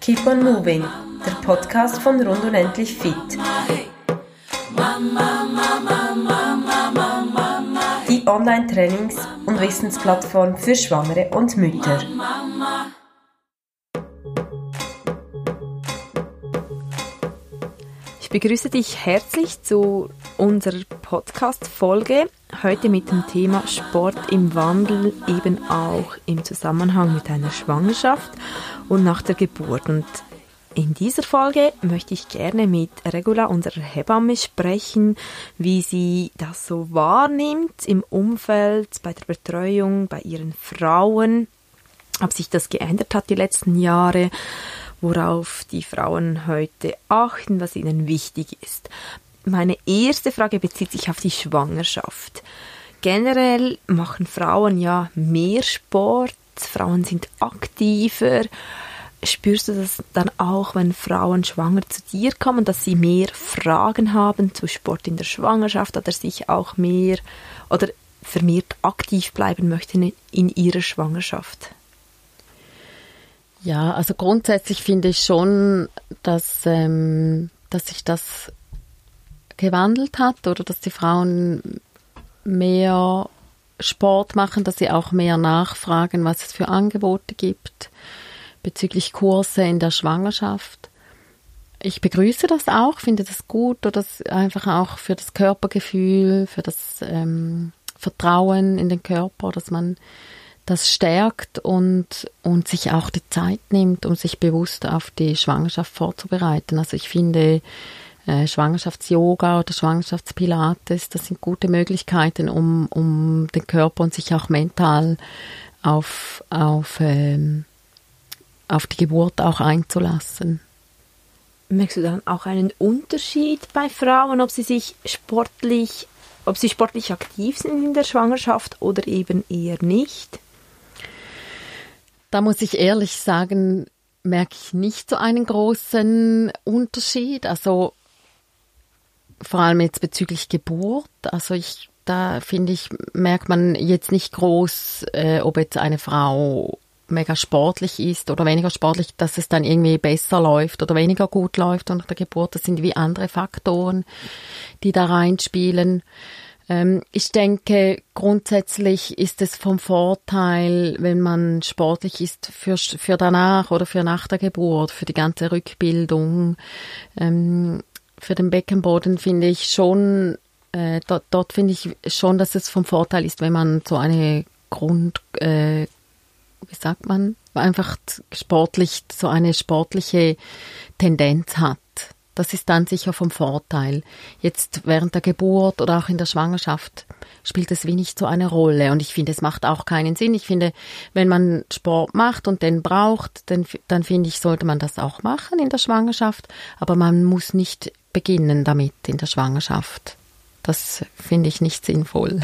Keep on Moving, der Podcast von Rund und Endlich Fit. Die Online-Trainings- und Wissensplattform für Schwangere und Mütter. Begrüße dich herzlich zu unserer Podcast-Folge. Heute mit dem Thema Sport im Wandel, eben auch im Zusammenhang mit einer Schwangerschaft und nach der Geburt. Und in dieser Folge möchte ich gerne mit Regula, unserer Hebamme, sprechen, wie sie das so wahrnimmt im Umfeld, bei der Betreuung, bei ihren Frauen, ob sich das geändert hat die letzten Jahre, worauf die Frauen heute achten, was ihnen wichtig ist. Meine erste Frage bezieht sich auf die Schwangerschaft. Generell machen Frauen ja mehr Sport, Frauen sind aktiver. Spürst du das dann auch, wenn Frauen schwanger zu dir kommen, dass sie mehr Fragen haben zu Sport in der Schwangerschaft oder sich auch mehr oder vermehrt aktiv bleiben möchten in ihrer Schwangerschaft? Ja, also grundsätzlich finde ich schon, dass, ähm, dass sich das gewandelt hat oder dass die Frauen mehr Sport machen, dass sie auch mehr nachfragen, was es für Angebote gibt bezüglich Kurse in der Schwangerschaft. Ich begrüße das auch, finde das gut oder das einfach auch für das Körpergefühl, für das ähm, Vertrauen in den Körper, dass man das stärkt und, und sich auch die Zeit nimmt, um sich bewusst auf die Schwangerschaft vorzubereiten. Also ich finde, äh, Schwangerschafts-Yoga oder Schwangerschaftspilates, das sind gute Möglichkeiten, um, um den Körper und sich auch mental auf, auf, ähm, auf die Geburt auch einzulassen. Merkst du dann auch einen Unterschied bei Frauen, ob sie sich sportlich, ob sie sportlich aktiv sind in der Schwangerschaft oder eben eher nicht? Da muss ich ehrlich sagen, merke ich nicht so einen großen Unterschied. Also vor allem jetzt bezüglich Geburt. Also ich, da finde ich, merkt man jetzt nicht groß, äh, ob jetzt eine Frau mega sportlich ist oder weniger sportlich, dass es dann irgendwie besser läuft oder weniger gut läuft unter der Geburt. Das sind wie andere Faktoren, die da reinspielen. Ähm, ich denke, grundsätzlich ist es vom Vorteil, wenn man sportlich ist für, für danach oder für nach der Geburt, für die ganze Rückbildung. Ähm, für den Beckenboden finde ich schon, äh, dort, dort finde ich schon, dass es vom Vorteil ist, wenn man so eine Grund, äh, wie sagt man, einfach sportlich, so eine sportliche Tendenz hat. Das ist dann sicher vom Vorteil. Jetzt während der Geburt oder auch in der Schwangerschaft spielt es wie nicht so eine Rolle. Und ich finde, es macht auch keinen Sinn. Ich finde, wenn man Sport macht und den braucht, dann, dann finde ich, sollte man das auch machen in der Schwangerschaft. Aber man muss nicht beginnen damit in der Schwangerschaft. Das finde ich nicht sinnvoll.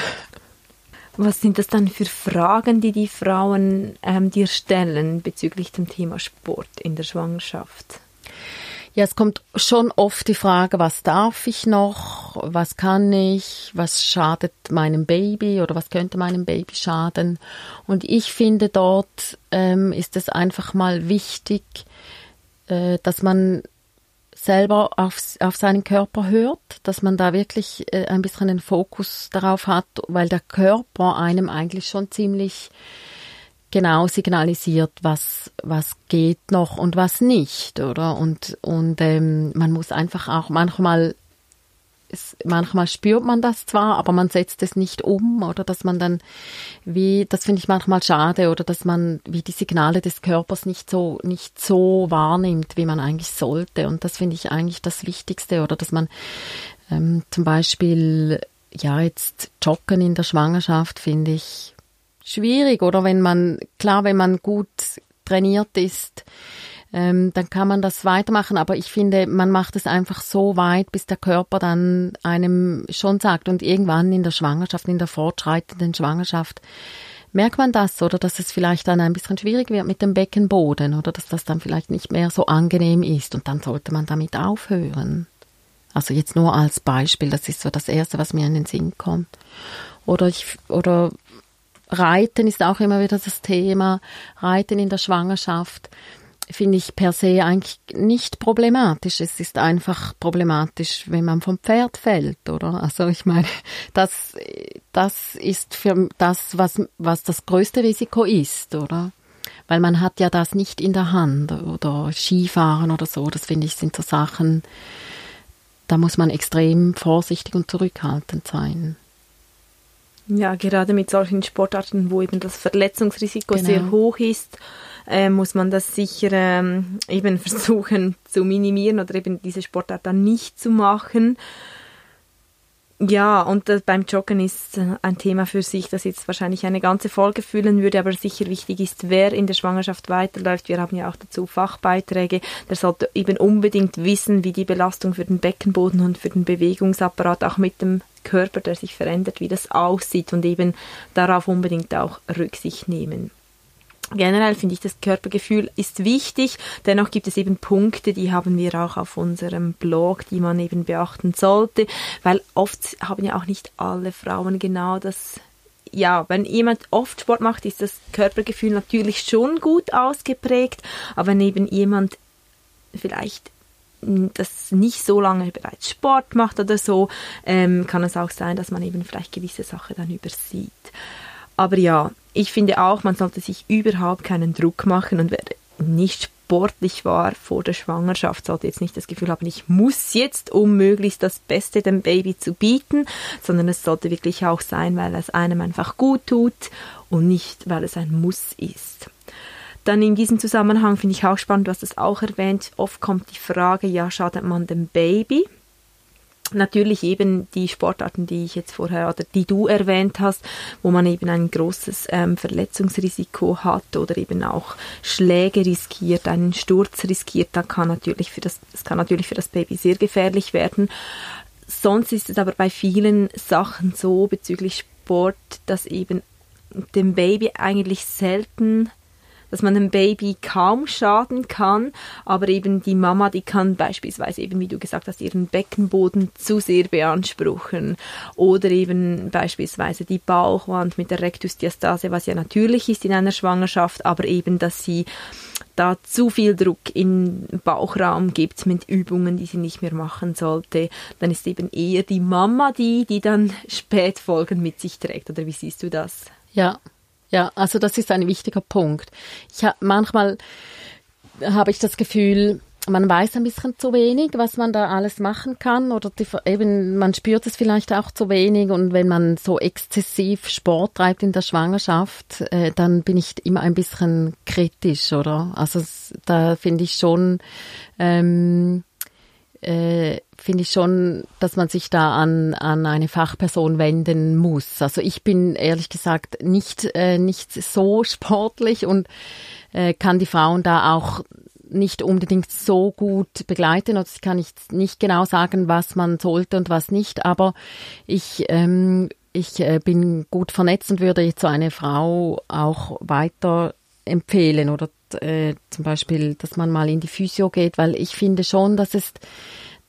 Was sind das dann für Fragen, die die Frauen ähm, dir stellen bezüglich dem Thema Sport in der Schwangerschaft? Ja, es kommt schon oft die Frage, was darf ich noch, was kann ich, was schadet meinem Baby oder was könnte meinem Baby schaden. Und ich finde, dort ähm, ist es einfach mal wichtig, äh, dass man selber auf, auf seinen Körper hört, dass man da wirklich äh, ein bisschen den Fokus darauf hat, weil der Körper einem eigentlich schon ziemlich genau signalisiert, was, was geht noch und was nicht, oder? Und, und ähm, man muss einfach auch manchmal es, manchmal spürt man das zwar, aber man setzt es nicht um oder dass man dann wie, das finde ich manchmal schade oder dass man wie die Signale des Körpers nicht so, nicht so wahrnimmt, wie man eigentlich sollte. Und das finde ich eigentlich das Wichtigste oder dass man ähm, zum Beispiel, ja, jetzt Joggen in der Schwangerschaft finde ich schwierig oder wenn man, klar, wenn man gut trainiert ist, ähm, dann kann man das weitermachen. Aber ich finde, man macht es einfach so weit, bis der Körper dann einem schon sagt. Und irgendwann in der Schwangerschaft, in der fortschreitenden Schwangerschaft, merkt man das oder dass es vielleicht dann ein bisschen schwierig wird mit dem Beckenboden oder dass das dann vielleicht nicht mehr so angenehm ist. Und dann sollte man damit aufhören. Also jetzt nur als Beispiel, das ist so das Erste, was mir in den Sinn kommt. Oder ich, oder Reiten ist auch immer wieder das Thema. Reiten in der Schwangerschaft finde ich per se eigentlich nicht problematisch. Es ist einfach problematisch, wenn man vom Pferd fällt, oder? Also ich meine, das, das ist für das, was, was das größte Risiko ist, oder? Weil man hat ja das nicht in der Hand oder Skifahren oder so. Das finde ich sind so Sachen, da muss man extrem vorsichtig und zurückhaltend sein. Ja, gerade mit solchen Sportarten, wo eben das Verletzungsrisiko genau. sehr hoch ist, äh, muss man das sicher ähm, eben versuchen zu minimieren oder eben diese Sportart dann nicht zu machen. Ja, und das beim Joggen ist äh, ein Thema für sich, das jetzt wahrscheinlich eine ganze Folge füllen würde, aber sicher wichtig ist, wer in der Schwangerschaft weiterläuft. Wir haben ja auch dazu Fachbeiträge. Der sollte eben unbedingt wissen, wie die Belastung für den Beckenboden und für den Bewegungsapparat auch mit dem Körper, der sich verändert, wie das aussieht und eben darauf unbedingt auch Rücksicht nehmen. Generell finde ich, das Körpergefühl ist wichtig. Dennoch gibt es eben Punkte, die haben wir auch auf unserem Blog, die man eben beachten sollte, weil oft haben ja auch nicht alle Frauen genau das ja, wenn jemand oft Sport macht, ist das Körpergefühl natürlich schon gut ausgeprägt, aber wenn eben jemand vielleicht das nicht so lange bereits Sport macht oder so, ähm, kann es auch sein, dass man eben vielleicht gewisse Sachen dann übersieht. Aber ja, ich finde auch, man sollte sich überhaupt keinen Druck machen und wer nicht sportlich war vor der Schwangerschaft, sollte jetzt nicht das Gefühl haben, ich muss jetzt, um möglichst das Beste dem Baby zu bieten, sondern es sollte wirklich auch sein, weil es einem einfach gut tut und nicht, weil es ein Muss ist. Dann in diesem Zusammenhang finde ich auch spannend, du hast es auch erwähnt, oft kommt die Frage, ja, schadet man dem Baby? Natürlich eben die Sportarten, die ich jetzt vorher oder die du erwähnt hast, wo man eben ein großes ähm, Verletzungsrisiko hat oder eben auch Schläge riskiert, einen Sturz riskiert, da kann natürlich für das, das kann natürlich für das Baby sehr gefährlich werden. Sonst ist es aber bei vielen Sachen so bezüglich Sport, dass eben dem Baby eigentlich selten dass man einem Baby kaum schaden kann, aber eben die Mama, die kann beispielsweise eben, wie du gesagt hast, ihren Beckenboden zu sehr beanspruchen oder eben beispielsweise die Bauchwand mit der Rektusdiastase, was ja natürlich ist in einer Schwangerschaft, aber eben, dass sie da zu viel Druck im Bauchraum gibt mit Übungen, die sie nicht mehr machen sollte, dann ist eben eher die Mama die, die dann Spätfolgen mit sich trägt. Oder wie siehst du das? Ja, ja, also das ist ein wichtiger Punkt. Ich hab, manchmal habe ich das Gefühl, man weiß ein bisschen zu wenig, was man da alles machen kann oder die, eben man spürt es vielleicht auch zu wenig und wenn man so exzessiv Sport treibt in der Schwangerschaft, äh, dann bin ich immer ein bisschen kritisch, oder? Also da finde ich schon ähm, äh, finde ich schon, dass man sich da an, an eine Fachperson wenden muss. Also ich bin ehrlich gesagt nicht, äh, nicht so sportlich und äh, kann die Frauen da auch nicht unbedingt so gut begleiten oder ich kann nicht, nicht genau sagen, was man sollte und was nicht, aber ich, ähm, ich äh, bin gut vernetzt und würde jetzt so eine Frau auch weiter empfehlen oder äh, zum Beispiel, dass man mal in die Physio geht, weil ich finde schon, dass es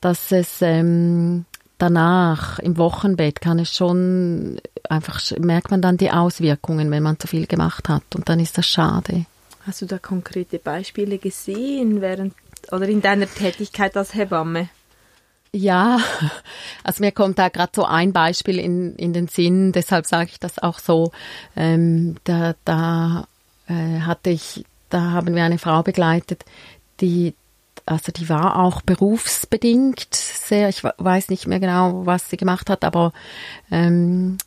dass es ähm, danach im Wochenbett kann es schon einfach merkt man dann die Auswirkungen, wenn man zu viel gemacht hat und dann ist das schade. Hast du da konkrete Beispiele gesehen während oder in deiner Tätigkeit als Hebamme? Ja, also mir kommt da gerade so ein Beispiel in, in den Sinn, deshalb sage ich das auch so. Ähm, da da äh, hatte ich, da haben wir eine Frau begleitet, die also die war auch berufsbedingt sehr, ich weiß nicht mehr genau, was sie gemacht hat, aber ähm,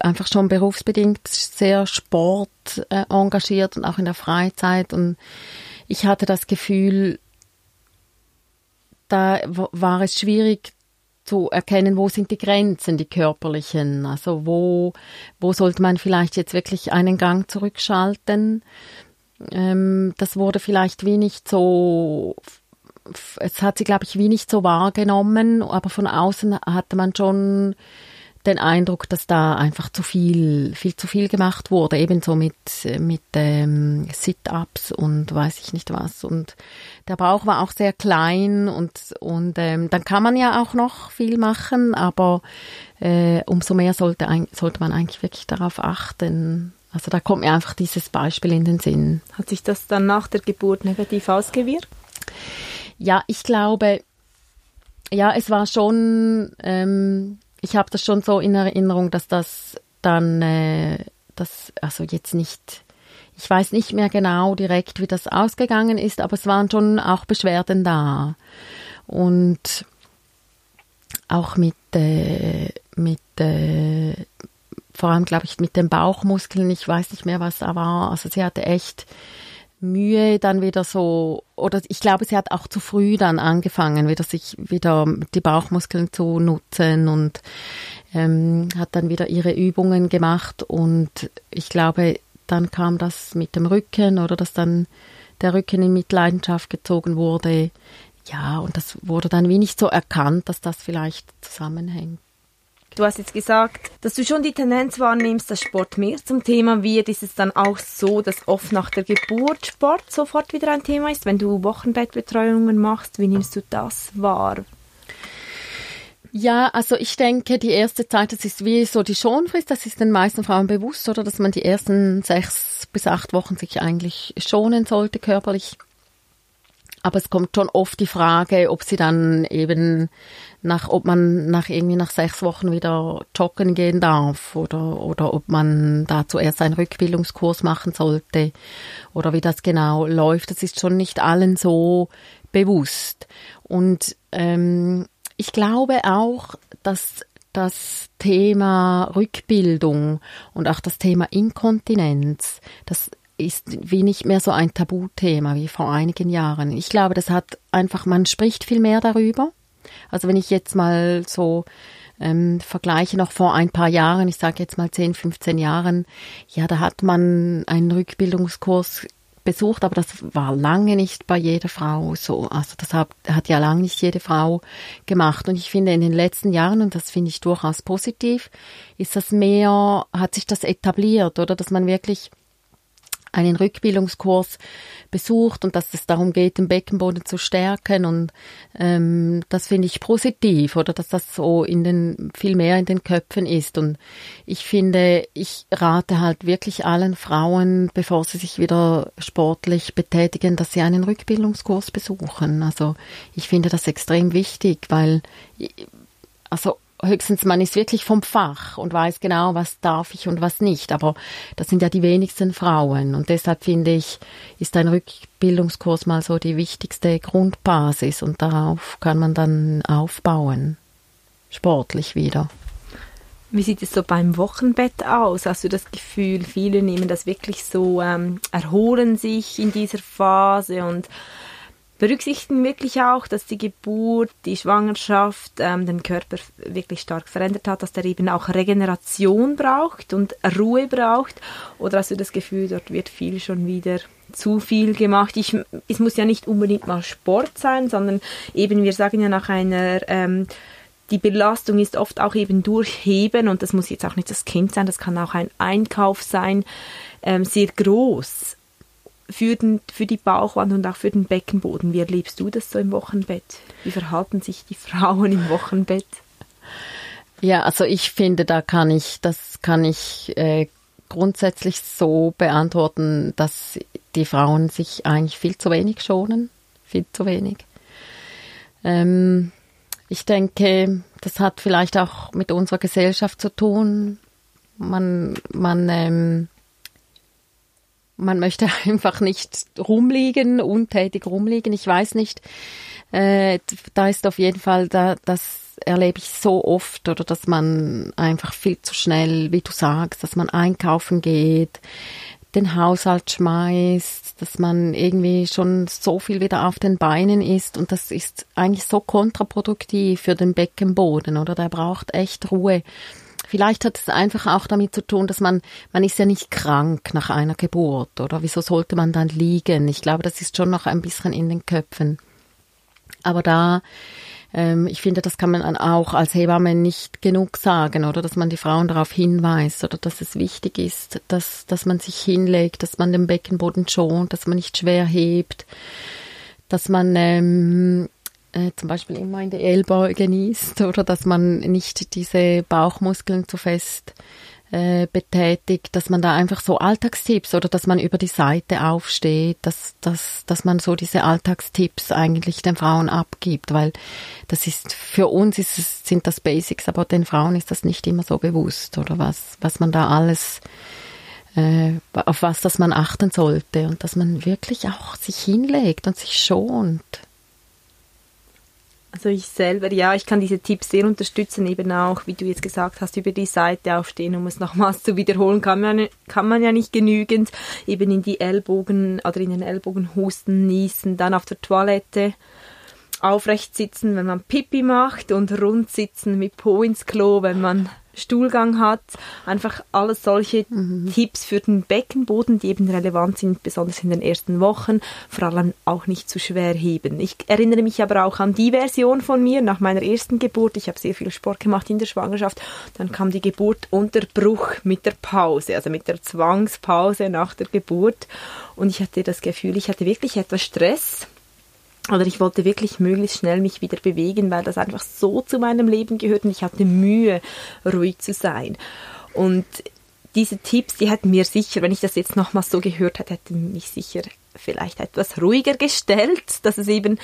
einfach schon berufsbedingt sehr Sport äh, engagiert und auch in der Freizeit. Und ich hatte das Gefühl, da war es schwierig zu erkennen, wo sind die Grenzen, die körperlichen. Also wo, wo sollte man vielleicht jetzt wirklich einen Gang zurückschalten. Ähm, das wurde vielleicht wenig so es hat sie, glaube ich, wie nicht so wahrgenommen, aber von außen hatte man schon den Eindruck, dass da einfach zu viel, viel zu viel gemacht wurde, ebenso mit, mit ähm, Sit-ups und weiß ich nicht was. Und der Bauch war auch sehr klein und, und ähm, dann kann man ja auch noch viel machen, aber äh, umso mehr sollte, sollte man eigentlich wirklich darauf achten, Also da kommt mir einfach dieses Beispiel in den Sinn. Hat sich das dann nach der Geburt negativ ausgewirkt? Ja, ich glaube, ja, es war schon, ähm, ich habe das schon so in Erinnerung, dass das dann, äh, das, also jetzt nicht, ich weiß nicht mehr genau direkt, wie das ausgegangen ist, aber es waren schon auch Beschwerden da. Und auch mit, äh, mit äh, vor allem, glaube ich, mit den Bauchmuskeln, ich weiß nicht mehr, was da war. Also sie hatte echt Mühe dann wieder so, oder ich glaube, sie hat auch zu früh dann angefangen, wieder sich wieder die Bauchmuskeln zu nutzen und ähm, hat dann wieder ihre Übungen gemacht und ich glaube, dann kam das mit dem Rücken oder dass dann der Rücken in Mitleidenschaft gezogen wurde. Ja, und das wurde dann wie nicht so erkannt, dass das vielleicht zusammenhängt. Du hast jetzt gesagt, dass du schon die Tendenz wahrnimmst, dass Sport mehr zum Thema wird. Ist es dann auch so, dass oft nach der Geburt Sport sofort wieder ein Thema ist, wenn du Wochenbettbetreuungen machst? Wie nimmst du das wahr? Ja, also ich denke, die erste Zeit, das ist wie so die Schonfrist, das ist den meisten Frauen bewusst, oder dass man die ersten sechs bis acht Wochen sich eigentlich schonen sollte körperlich. Aber es kommt schon oft die Frage, ob sie dann eben nach, ob man nach irgendwie nach sechs Wochen wieder joggen gehen darf oder, oder ob man da zuerst einen Rückbildungskurs machen sollte oder wie das genau läuft. Das ist schon nicht allen so bewusst. Und ähm, ich glaube auch, dass das Thema Rückbildung und auch das Thema Inkontinenz, das ist wie nicht mehr so ein Tabuthema wie vor einigen Jahren. Ich glaube, das hat einfach, man spricht viel mehr darüber. Also wenn ich jetzt mal so ähm, vergleiche noch vor ein paar Jahren, ich sage jetzt mal 10, 15 Jahren, ja, da hat man einen Rückbildungskurs besucht, aber das war lange nicht bei jeder Frau so. Also das hat, hat ja lange nicht jede Frau gemacht. Und ich finde in den letzten Jahren, und das finde ich durchaus positiv, ist das mehr, hat sich das etabliert, oder dass man wirklich einen Rückbildungskurs besucht und dass es darum geht, den Beckenboden zu stärken und ähm, das finde ich positiv oder dass das so in den viel mehr in den Köpfen ist und ich finde, ich rate halt wirklich allen Frauen, bevor sie sich wieder sportlich betätigen, dass sie einen Rückbildungskurs besuchen. Also ich finde das extrem wichtig, weil also höchstens man ist wirklich vom Fach und weiß genau, was darf ich und was nicht. Aber das sind ja die wenigsten Frauen. Und deshalb finde ich, ist ein Rückbildungskurs mal so die wichtigste Grundbasis und darauf kann man dann aufbauen. Sportlich wieder. Wie sieht es so beim Wochenbett aus? Hast du das Gefühl, viele nehmen das wirklich so, ähm, erholen sich in dieser Phase und berücksichtigen wirklich auch, dass die Geburt, die Schwangerschaft ähm, den Körper wirklich stark verändert hat, dass der eben auch Regeneration braucht und Ruhe braucht? Oder hast du das Gefühl, dort wird viel schon wieder zu viel gemacht? Ich, es muss ja nicht unbedingt mal Sport sein, sondern eben, wir sagen ja nach einer ähm, die Belastung ist oft auch eben durchheben und das muss jetzt auch nicht das Kind sein, das kann auch ein Einkauf sein, ähm, sehr groß für, den, für die Bauchwand und auch für den Beckenboden. Wie erlebst du das so im Wochenbett? Wie verhalten sich die Frauen im Wochenbett? Ja, also ich finde, da kann ich, das kann ich äh, grundsätzlich so beantworten, dass die Frauen sich eigentlich viel zu wenig schonen, viel zu wenig. Ähm, ich denke, das hat vielleicht auch mit unserer Gesellschaft zu tun. Man, man ähm, man möchte einfach nicht rumliegen, untätig rumliegen. Ich weiß nicht. Äh, da ist auf jeden Fall, da, das erlebe ich so oft, oder dass man einfach viel zu schnell, wie du sagst, dass man einkaufen geht, den Haushalt schmeißt, dass man irgendwie schon so viel wieder auf den Beinen ist und das ist eigentlich so kontraproduktiv für den Beckenboden, oder? Der braucht echt Ruhe. Vielleicht hat es einfach auch damit zu tun, dass man, man ist ja nicht krank nach einer Geburt, oder? Wieso sollte man dann liegen? Ich glaube, das ist schon noch ein bisschen in den Köpfen. Aber da, ähm, ich finde, das kann man auch als Hebamme nicht genug sagen, oder? Dass man die Frauen darauf hinweist, oder dass es wichtig ist, dass, dass man sich hinlegt, dass man den Beckenboden schont, dass man nicht schwer hebt, dass man ähm, äh, zum Beispiel immer in die Ellbeuge niest oder? Dass man nicht diese Bauchmuskeln zu fest äh, betätigt, dass man da einfach so Alltagstipps oder? Dass man über die Seite aufsteht, dass, dass, dass man so diese Alltagstipps eigentlich den Frauen abgibt, weil das ist, für uns ist es, sind das Basics, aber den Frauen ist das nicht immer so bewusst oder? Was, was man da alles äh, auf was das man achten sollte und dass man wirklich auch sich hinlegt und sich schont. Also ich selber, ja, ich kann diese Tipps sehr unterstützen, eben auch, wie du jetzt gesagt hast, über die Seite aufstehen, um es nochmals zu wiederholen, kann man, kann man ja nicht genügend, eben in die Ellbogen oder in den Ellbogen husten, niesen, dann auf der Toilette aufrecht sitzen, wenn man Pipi macht und rund sitzen mit Po ins Klo, wenn man Stuhlgang hat, einfach alles solche mhm. Tipps für den Beckenboden, die eben relevant sind, besonders in den ersten Wochen, vor allem auch nicht zu schwer heben. Ich erinnere mich aber auch an die Version von mir nach meiner ersten Geburt. Ich habe sehr viel Sport gemacht in der Schwangerschaft. Dann kam die Geburt und der Bruch mit der Pause, also mit der Zwangspause nach der Geburt. Und ich hatte das Gefühl, ich hatte wirklich etwas Stress oder ich wollte wirklich möglichst schnell mich wieder bewegen, weil das einfach so zu meinem Leben gehört und ich hatte Mühe, ruhig zu sein. Und diese Tipps, die hätten mir sicher, wenn ich das jetzt nochmals so gehört hätte, hätten mich sicher vielleicht etwas ruhiger gestellt, dass es eben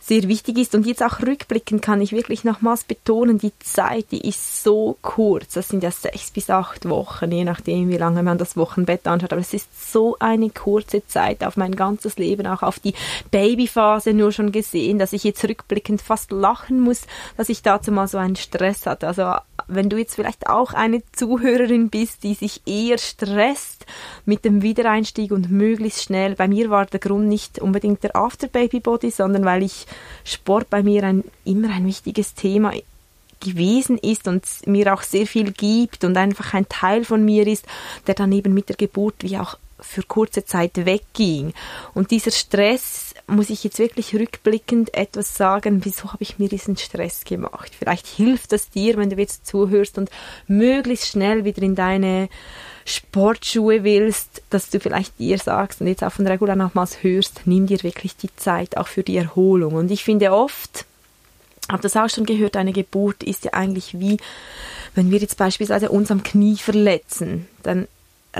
sehr wichtig ist. Und jetzt auch rückblickend kann ich wirklich nochmals betonen, die Zeit, die ist so kurz. Das sind ja sechs bis acht Wochen, je nachdem, wie lange man das Wochenbett anschaut. Aber es ist so eine kurze Zeit auf mein ganzes Leben, auch auf die Babyphase nur schon gesehen, dass ich jetzt rückblickend fast lachen muss, dass ich dazu mal so einen Stress hatte. Also wenn du jetzt vielleicht auch eine Zuhörerin bist, die sich eher stresst mit dem Wiedereinstieg und möglichst schnell, bei mir war der Grund nicht unbedingt der After Baby Body, sondern weil ich Sport bei mir ein, immer ein wichtiges Thema gewesen ist und mir auch sehr viel gibt und einfach ein Teil von mir ist, der dann eben mit der Geburt wie auch für kurze Zeit wegging. Und dieser Stress, muss ich jetzt wirklich rückblickend etwas sagen, wieso habe ich mir diesen Stress gemacht? Vielleicht hilft das dir, wenn du jetzt zuhörst und möglichst schnell wieder in deine Sportschuhe willst, dass du vielleicht dir sagst und jetzt auch von Regula nochmals hörst, nimm dir wirklich die Zeit auch für die Erholung. Und ich finde oft, habe das auch schon gehört, eine Geburt ist ja eigentlich wie, wenn wir jetzt beispielsweise uns am Knie verletzen, dann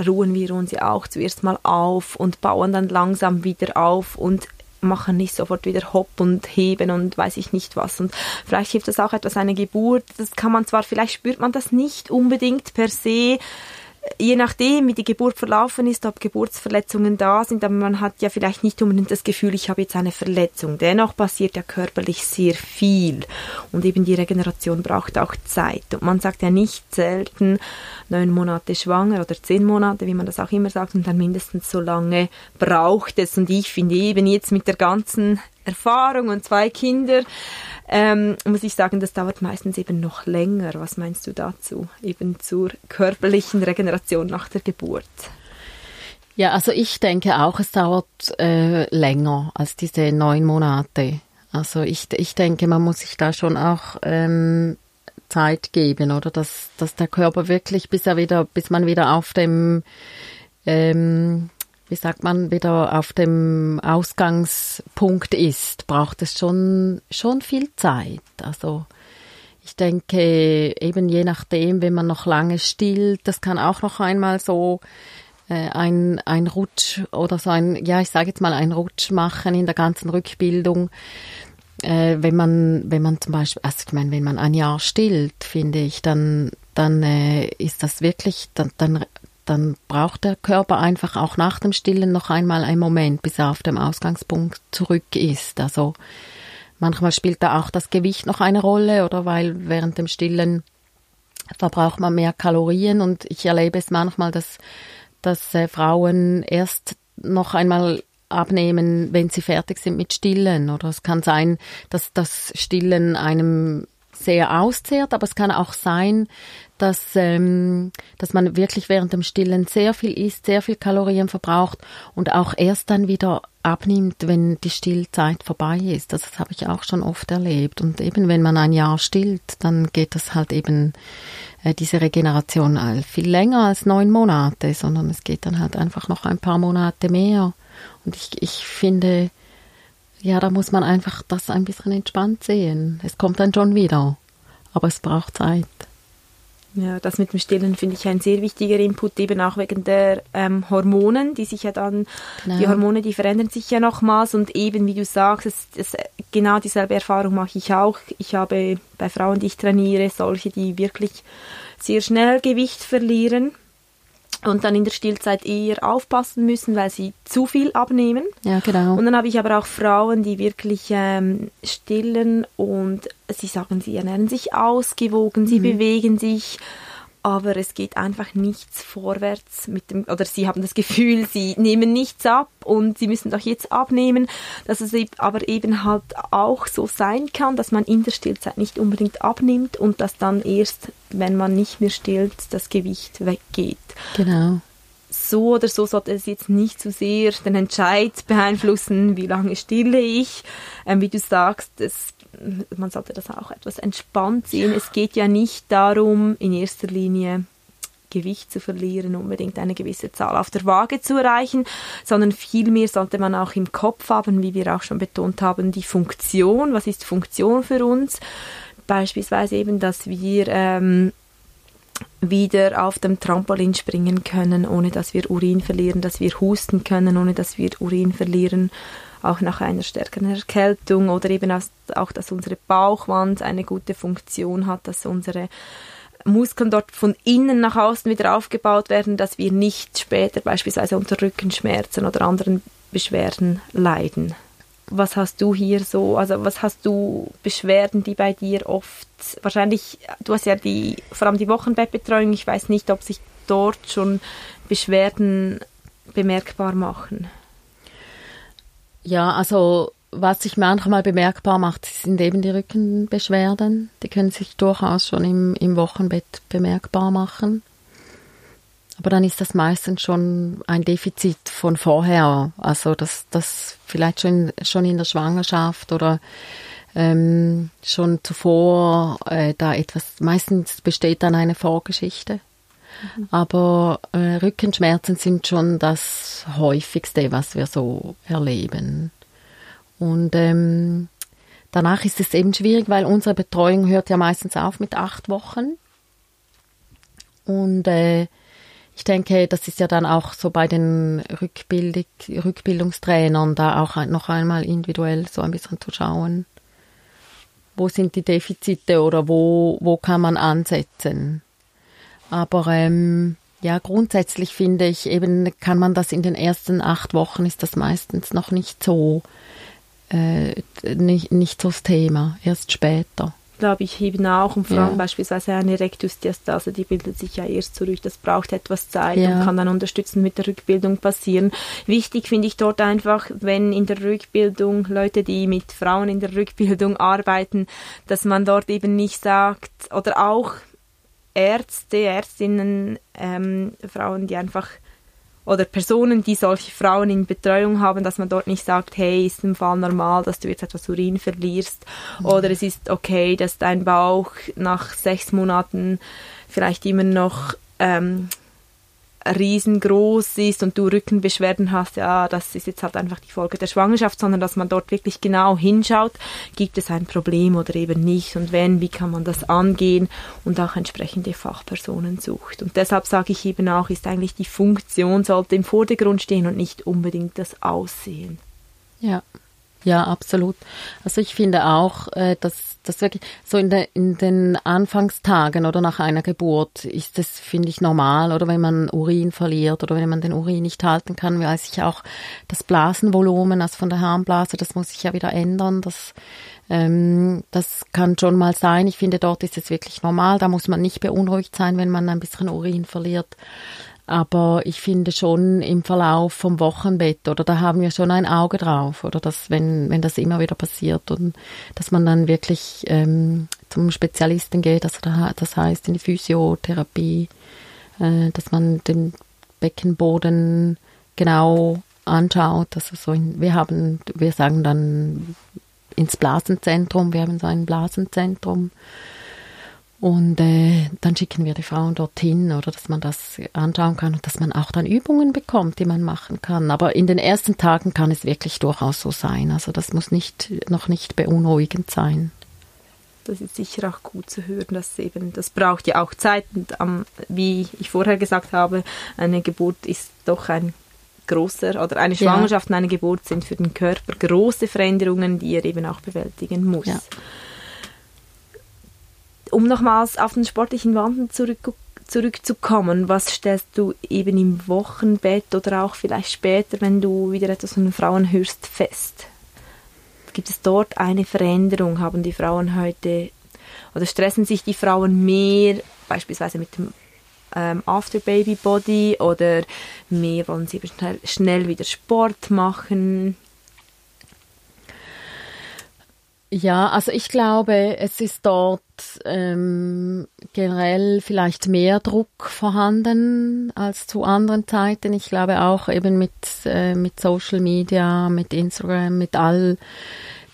ruhen wir uns ja auch zuerst mal auf und bauen dann langsam wieder auf und machen nicht sofort wieder hopp und heben und weiß ich nicht was. Und vielleicht hilft das auch etwas eine Geburt. Das kann man zwar, vielleicht spürt man das nicht unbedingt per se, je nachdem, wie die Geburt verlaufen ist, ob Geburtsverletzungen da sind, aber man hat ja vielleicht nicht unbedingt das Gefühl, ich habe jetzt eine Verletzung. Dennoch passiert ja körperlich sehr viel und eben die Regeneration braucht auch Zeit. Und man sagt ja nicht selten neun Monate schwanger oder zehn Monate, wie man das auch immer sagt, und dann mindestens so lange braucht es. Und ich finde eben jetzt mit der ganzen Erfahrung und zwei Kinder, ähm, muss ich sagen, das dauert meistens eben noch länger. Was meinst du dazu? Eben zur körperlichen Regeneration nach der Geburt. Ja, also ich denke auch, es dauert äh, länger als diese neun Monate. Also ich, ich denke, man muss sich da schon auch ähm, Zeit geben, oder dass, dass der Körper wirklich, bis er wieder, bis man wieder auf dem ähm, wie sagt man, wieder auf dem Ausgangspunkt ist, braucht es schon, schon viel Zeit. Also, ich denke, eben je nachdem, wenn man noch lange stillt, das kann auch noch einmal so äh, ein, ein Rutsch oder so ein, ja, ich sage jetzt mal ein Rutsch machen in der ganzen Rückbildung. Äh, wenn man, wenn man zum Beispiel, also ich meine, wenn man ein Jahr stillt, finde ich, dann, dann äh, ist das wirklich, dann, dann dann braucht der Körper einfach auch nach dem Stillen noch einmal einen Moment, bis er auf dem Ausgangspunkt zurück ist. Also manchmal spielt da auch das Gewicht noch eine Rolle oder weil während dem Stillen verbraucht man mehr Kalorien und ich erlebe es manchmal, dass, dass äh, Frauen erst noch einmal abnehmen, wenn sie fertig sind mit Stillen. Oder es kann sein, dass das Stillen einem sehr auszehrt, aber es kann auch sein, dass, ähm, dass man wirklich während dem Stillen sehr viel isst, sehr viel Kalorien verbraucht und auch erst dann wieder abnimmt, wenn die Stillzeit vorbei ist. Das, habe ich auch schon oft erlebt. Und eben wenn man ein Jahr stillt, dann geht das halt eben äh, diese Regeneration viel länger als neun Monate, sondern es geht dann halt einfach noch ein paar Monate mehr. Und ich, ich finde, ja, da muss man einfach das ein bisschen entspannt sehen. Es kommt dann schon wieder, aber es braucht Zeit. Ja, das mit dem Stillen finde ich ein sehr wichtiger Input, eben auch wegen der ähm, Hormonen, die sich ja dann, genau. die Hormone, die verändern sich ja nochmals und eben, wie du sagst, es, es, genau dieselbe Erfahrung mache ich auch. Ich habe bei Frauen, die ich trainiere, solche, die wirklich sehr schnell Gewicht verlieren und dann in der Stillzeit eher aufpassen müssen, weil sie zu viel abnehmen. Ja, genau. Und dann habe ich aber auch Frauen, die wirklich ähm, stillen und sie sagen, sie ernähren sich ausgewogen, sie mhm. bewegen sich aber es geht einfach nichts vorwärts mit dem, oder sie haben das Gefühl, sie nehmen nichts ab und sie müssen doch jetzt abnehmen, dass es aber eben halt auch so sein kann, dass man in der Stillzeit nicht unbedingt abnimmt und dass dann erst, wenn man nicht mehr stillt, das Gewicht weggeht. Genau. So oder so sollte es jetzt nicht zu so sehr den Entscheid beeinflussen, wie lange stille ich. Ähm, wie du sagst, es man sollte das auch etwas entspannt sehen. Es geht ja nicht darum, in erster Linie Gewicht zu verlieren, unbedingt eine gewisse Zahl auf der Waage zu erreichen, sondern vielmehr sollte man auch im Kopf haben, wie wir auch schon betont haben, die Funktion. Was ist Funktion für uns? Beispielsweise eben, dass wir ähm, wieder auf dem Trampolin springen können, ohne dass wir Urin verlieren, dass wir husten können, ohne dass wir Urin verlieren auch nach einer stärkeren Erkältung oder eben auch, dass unsere Bauchwand eine gute Funktion hat, dass unsere Muskeln dort von innen nach außen wieder aufgebaut werden, dass wir nicht später beispielsweise unter Rückenschmerzen oder anderen Beschwerden leiden. Was hast du hier so, also was hast du Beschwerden, die bei dir oft, wahrscheinlich, du hast ja die, vor allem die Wochenbettbetreuung, ich weiß nicht, ob sich dort schon Beschwerden bemerkbar machen. Ja, also was sich manchmal bemerkbar macht, sind eben die Rückenbeschwerden. Die können sich durchaus schon im, im Wochenbett bemerkbar machen. Aber dann ist das meistens schon ein Defizit von vorher. Also das, das vielleicht schon, schon in der Schwangerschaft oder ähm, schon zuvor äh, da etwas, meistens besteht dann eine Vorgeschichte. Mhm. Aber äh, Rückenschmerzen sind schon das häufigste, was wir so erleben. Und ähm, danach ist es eben schwierig, weil unsere Betreuung hört ja meistens auf mit acht Wochen. Und äh, ich denke, das ist ja dann auch so bei den Rückbildung, Rückbildungstrainern da auch noch einmal individuell so ein bisschen zu schauen, wo sind die Defizite oder wo, wo kann man ansetzen. Aber ähm, ja, grundsätzlich finde ich eben, kann man das in den ersten acht Wochen, ist das meistens noch nicht so, äh, nicht, nicht so das Thema, erst später glaube ich, eben auch. Und allem ja. beispielsweise eine Rektusdiastase, die bildet sich ja erst zurück. Das braucht etwas Zeit ja. und kann dann unterstützend mit der Rückbildung passieren. Wichtig finde ich dort einfach, wenn in der Rückbildung Leute, die mit Frauen in der Rückbildung arbeiten, dass man dort eben nicht sagt, oder auch Ärzte, Ärztinnen, ähm, Frauen, die einfach oder Personen, die solche Frauen in Betreuung haben, dass man dort nicht sagt, hey, ist im Fall normal, dass du jetzt etwas Urin verlierst mhm. oder es ist okay, dass dein Bauch nach sechs Monaten vielleicht immer noch ähm, riesengroß ist und du Rückenbeschwerden hast, ja, das ist jetzt halt einfach die Folge der Schwangerschaft, sondern dass man dort wirklich genau hinschaut, gibt es ein Problem oder eben nicht und wenn, wie kann man das angehen und auch entsprechende Fachpersonen sucht. Und deshalb sage ich eben auch, ist eigentlich die Funktion sollte im Vordergrund stehen und nicht unbedingt das Aussehen. Ja. Ja, absolut. Also ich finde auch, äh, dass das wirklich so in, der, in den Anfangstagen oder nach einer Geburt ist das, finde ich, normal. Oder wenn man Urin verliert oder wenn man den Urin nicht halten kann, weiß ich auch, das Blasenvolumen, also von der Harnblase, das muss sich ja wieder ändern. Das, ähm, das kann schon mal sein. Ich finde, dort ist es wirklich normal. Da muss man nicht beunruhigt sein, wenn man ein bisschen Urin verliert. Aber ich finde schon im Verlauf vom Wochenbett, oder da haben wir schon ein Auge drauf, oder dass, wenn, wenn das immer wieder passiert und dass man dann wirklich ähm, zum Spezialisten geht, also da, das heißt in die Physiotherapie, äh, dass man den Beckenboden genau anschaut. Also so in, wir haben, wir sagen dann ins Blasenzentrum, wir haben so ein Blasenzentrum, und äh, dann schicken wir die Frauen dorthin, oder dass man das anschauen kann und dass man auch dann Übungen bekommt, die man machen kann. Aber in den ersten Tagen kann es wirklich durchaus so sein. Also das muss nicht noch nicht beunruhigend sein. Das ist sicher auch gut zu hören, dass eben, das braucht ja auch Zeit und um, wie ich vorher gesagt habe, eine Geburt ist doch ein großer oder eine Schwangerschaft ja. und eine Geburt sind für den Körper große Veränderungen, die er eben auch bewältigen muss. Ja. Um nochmals auf den sportlichen Wandel zurück, zurückzukommen, was stellst du eben im Wochenbett oder auch vielleicht später, wenn du wieder etwas von den Frauen hörst, fest? Gibt es dort eine Veränderung? Haben die Frauen heute oder stressen sich die Frauen mehr, beispielsweise mit dem ähm, After Baby Body oder mehr wollen sie schnell, schnell wieder Sport machen? Ja, also ich glaube, es ist dort ähm, generell vielleicht mehr Druck vorhanden als zu anderen Zeiten. Ich glaube auch eben mit, äh, mit Social Media, mit Instagram, mit all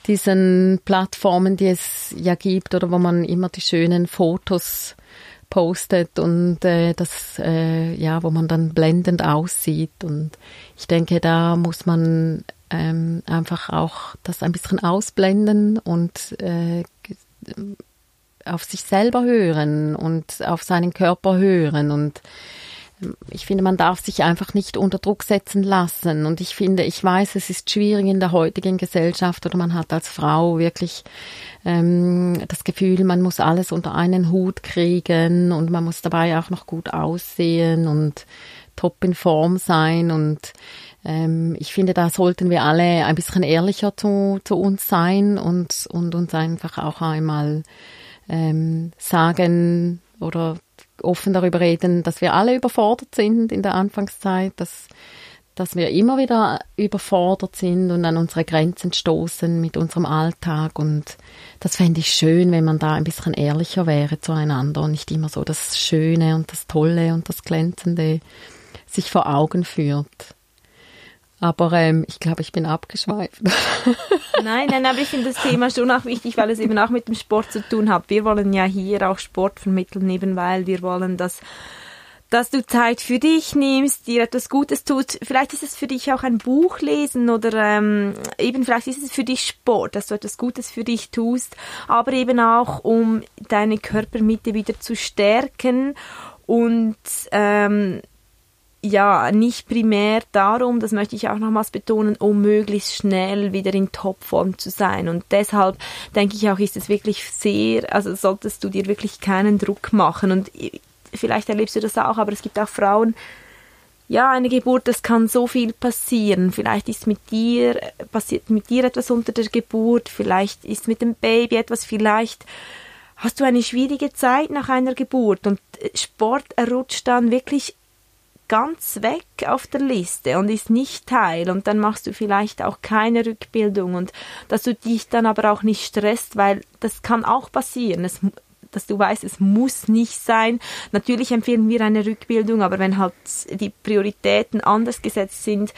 diesen Plattformen, die es ja gibt oder wo man immer die schönen Fotos postet und äh, das äh, ja, wo man dann blendend aussieht. Und ich denke, da muss man ähm, einfach auch das ein bisschen ausblenden und äh, auf sich selber hören und auf seinen Körper hören. Und ich finde, man darf sich einfach nicht unter Druck setzen lassen. Und ich finde, ich weiß, es ist schwierig in der heutigen Gesellschaft oder man hat als Frau wirklich ähm, das Gefühl, man muss alles unter einen Hut kriegen und man muss dabei auch noch gut aussehen und top in Form sein und ähm, ich finde, da sollten wir alle ein bisschen ehrlicher zu, zu uns sein und, und uns einfach auch einmal ähm, sagen oder offen darüber reden, dass wir alle überfordert sind in der Anfangszeit, dass, dass wir immer wieder überfordert sind und an unsere Grenzen stoßen mit unserem Alltag. Und das fände ich schön, wenn man da ein bisschen ehrlicher wäre zueinander und nicht immer so das Schöne und das Tolle und das Glänzende sich vor Augen führt. Aber ähm, ich glaube, ich bin abgeschweift. nein, nein, aber ich finde das Thema schon auch wichtig, weil es eben auch mit dem Sport zu tun hat. Wir wollen ja hier auch Sport vermitteln, eben weil wir wollen, dass dass du Zeit für dich nimmst, dir etwas Gutes tut. Vielleicht ist es für dich auch ein Buch lesen oder ähm, eben vielleicht ist es für dich Sport, dass du etwas Gutes für dich tust, aber eben auch um deine Körpermitte wieder zu stärken und ähm, ja, nicht primär darum, das möchte ich auch nochmals betonen, um möglichst schnell wieder in Topform zu sein. Und deshalb denke ich auch, ist es wirklich sehr, also solltest du dir wirklich keinen Druck machen. Und vielleicht erlebst du das auch, aber es gibt auch Frauen, ja, eine Geburt, das kann so viel passieren. Vielleicht ist mit dir, passiert mit dir etwas unter der Geburt, vielleicht ist mit dem Baby etwas, vielleicht hast du eine schwierige Zeit nach einer Geburt und Sport rutscht dann wirklich ganz weg auf der Liste und ist nicht Teil und dann machst du vielleicht auch keine Rückbildung und dass du dich dann aber auch nicht stresst, weil das kann auch passieren. Es dass du weißt, es muss nicht sein. Natürlich empfehlen wir eine Rückbildung, aber wenn halt die Prioritäten anders gesetzt sind,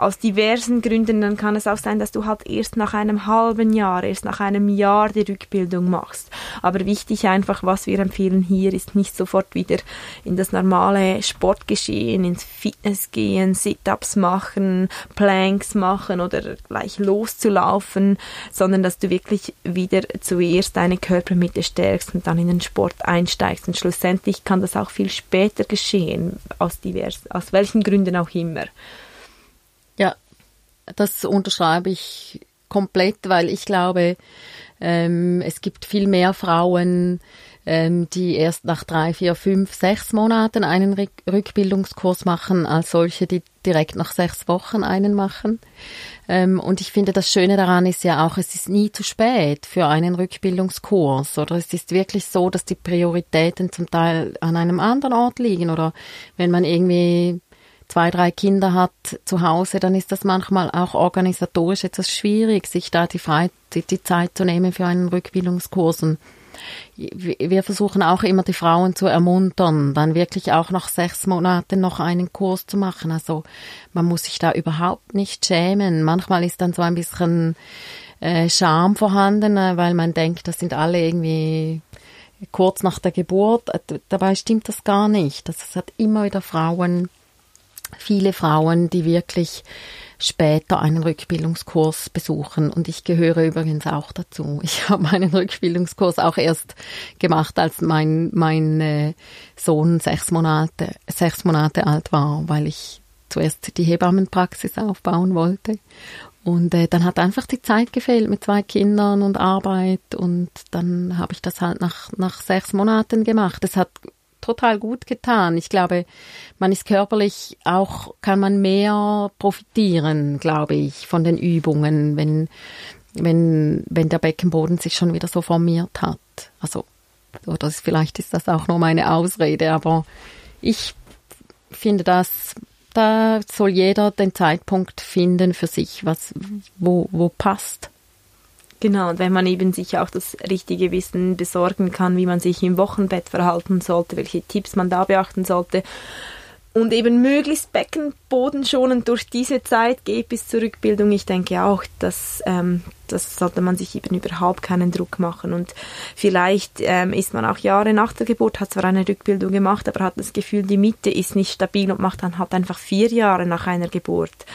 aus diversen Gründen, dann kann es auch sein, dass du halt erst nach einem halben Jahr, erst nach einem Jahr die Rückbildung machst. Aber wichtig einfach, was wir empfehlen hier, ist nicht sofort wieder in das normale Sportgeschehen, ins Fitness gehen, Sit-ups machen, Planks machen oder gleich loszulaufen, sondern dass du wirklich wieder zuerst deine Körpermitte stärkst und dann in den Sport einsteigst. Und schlussendlich kann das auch viel später geschehen, aus, divers, aus welchen Gründen auch immer. Ja, das unterschreibe ich komplett, weil ich glaube, ähm, es gibt viel mehr Frauen, ähm, die erst nach drei, vier, fünf, sechs Monaten einen Rückbildungskurs machen, als solche, die direkt nach sechs Wochen einen machen. Ähm, und ich finde, das Schöne daran ist ja auch, es ist nie zu spät für einen Rückbildungskurs. Oder es ist wirklich so, dass die Prioritäten zum Teil an einem anderen Ort liegen. Oder wenn man irgendwie zwei, drei Kinder hat zu Hause, dann ist das manchmal auch organisatorisch etwas schwierig, sich da die, die, die Zeit zu nehmen für einen Rückbildungskurs. Und wir versuchen auch immer die Frauen zu ermuntern, dann wirklich auch nach sechs Monaten noch einen Kurs zu machen. Also man muss sich da überhaupt nicht schämen. Manchmal ist dann so ein bisschen äh, Scham vorhanden, äh, weil man denkt, das sind alle irgendwie kurz nach der Geburt. Äh, dabei stimmt das gar nicht. Das hat immer wieder Frauen viele Frauen, die wirklich später einen Rückbildungskurs besuchen. Und ich gehöre übrigens auch dazu. Ich habe meinen Rückbildungskurs auch erst gemacht, als mein, mein äh, Sohn sechs Monate, sechs Monate alt war, weil ich zuerst die Hebammenpraxis aufbauen wollte. Und äh, dann hat einfach die Zeit gefehlt mit zwei Kindern und Arbeit und dann habe ich das halt nach, nach sechs Monaten gemacht. Es hat total gut getan. Ich glaube, man ist körperlich auch, kann man mehr profitieren, glaube ich, von den Übungen, wenn, wenn, wenn der Beckenboden sich schon wieder so formiert hat. Also, oder vielleicht ist das auch nur meine Ausrede, aber ich finde das da soll jeder den Zeitpunkt finden für sich, was wo, wo passt. Genau, und wenn man eben sich auch das richtige Wissen besorgen kann, wie man sich im Wochenbett verhalten sollte, welche Tipps man da beachten sollte, und eben möglichst beckenbodenschonend durch diese Zeit geht bis zur Rückbildung. Ich denke auch, dass ähm, das sollte man sich eben überhaupt keinen Druck machen. Und vielleicht ähm, ist man auch Jahre nach der Geburt, hat zwar eine Rückbildung gemacht, aber hat das Gefühl, die Mitte ist nicht stabil und macht dann halt einfach vier Jahre nach einer Geburt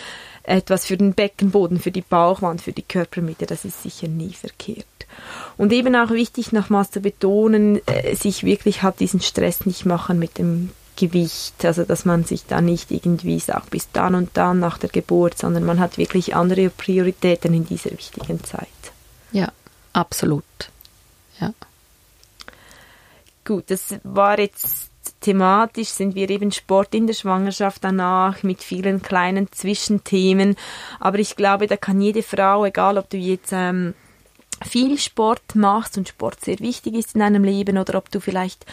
etwas für den Beckenboden, für die Bauchwand, für die Körpermitte. Das ist sicher nie verkehrt. Und eben auch wichtig, nochmals zu betonen, äh, sich wirklich halt diesen Stress nicht machen mit dem Gewicht, also dass man sich da nicht irgendwie sagt, bis dann und dann nach der Geburt, sondern man hat wirklich andere Prioritäten in dieser wichtigen Zeit. Ja, absolut. Ja. Gut, das war jetzt thematisch, sind wir eben Sport in der Schwangerschaft danach mit vielen kleinen Zwischenthemen, aber ich glaube, da kann jede Frau, egal ob du jetzt ähm, viel Sport machst und Sport sehr wichtig ist in deinem Leben oder ob du vielleicht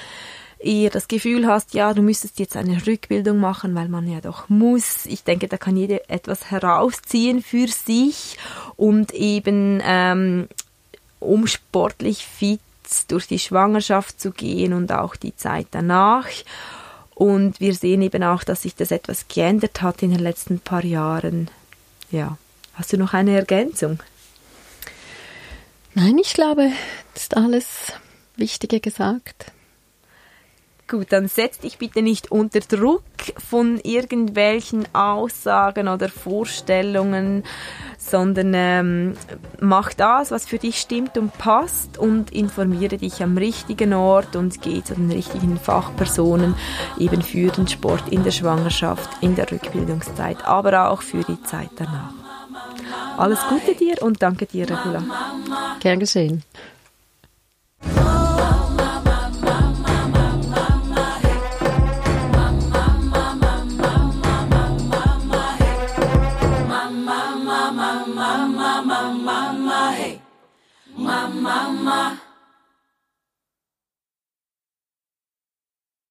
eher das Gefühl hast, ja, du müsstest jetzt eine Rückbildung machen, weil man ja doch muss. Ich denke, da kann jeder etwas herausziehen für sich und eben ähm, um sportlich fit durch die Schwangerschaft zu gehen und auch die Zeit danach. Und wir sehen eben auch, dass sich das etwas geändert hat in den letzten paar Jahren. Ja. Hast du noch eine Ergänzung? Nein, ich glaube, das ist alles Wichtige gesagt. Gut, dann setz dich bitte nicht unter Druck von irgendwelchen Aussagen oder Vorstellungen, sondern ähm, mach das, was für dich stimmt und passt und informiere dich am richtigen Ort und geh zu den richtigen Fachpersonen eben für den Sport in der Schwangerschaft, in der Rückbildungszeit, aber auch für die Zeit danach. Alles Gute dir und danke dir, Regula. Gern geschehen. mama.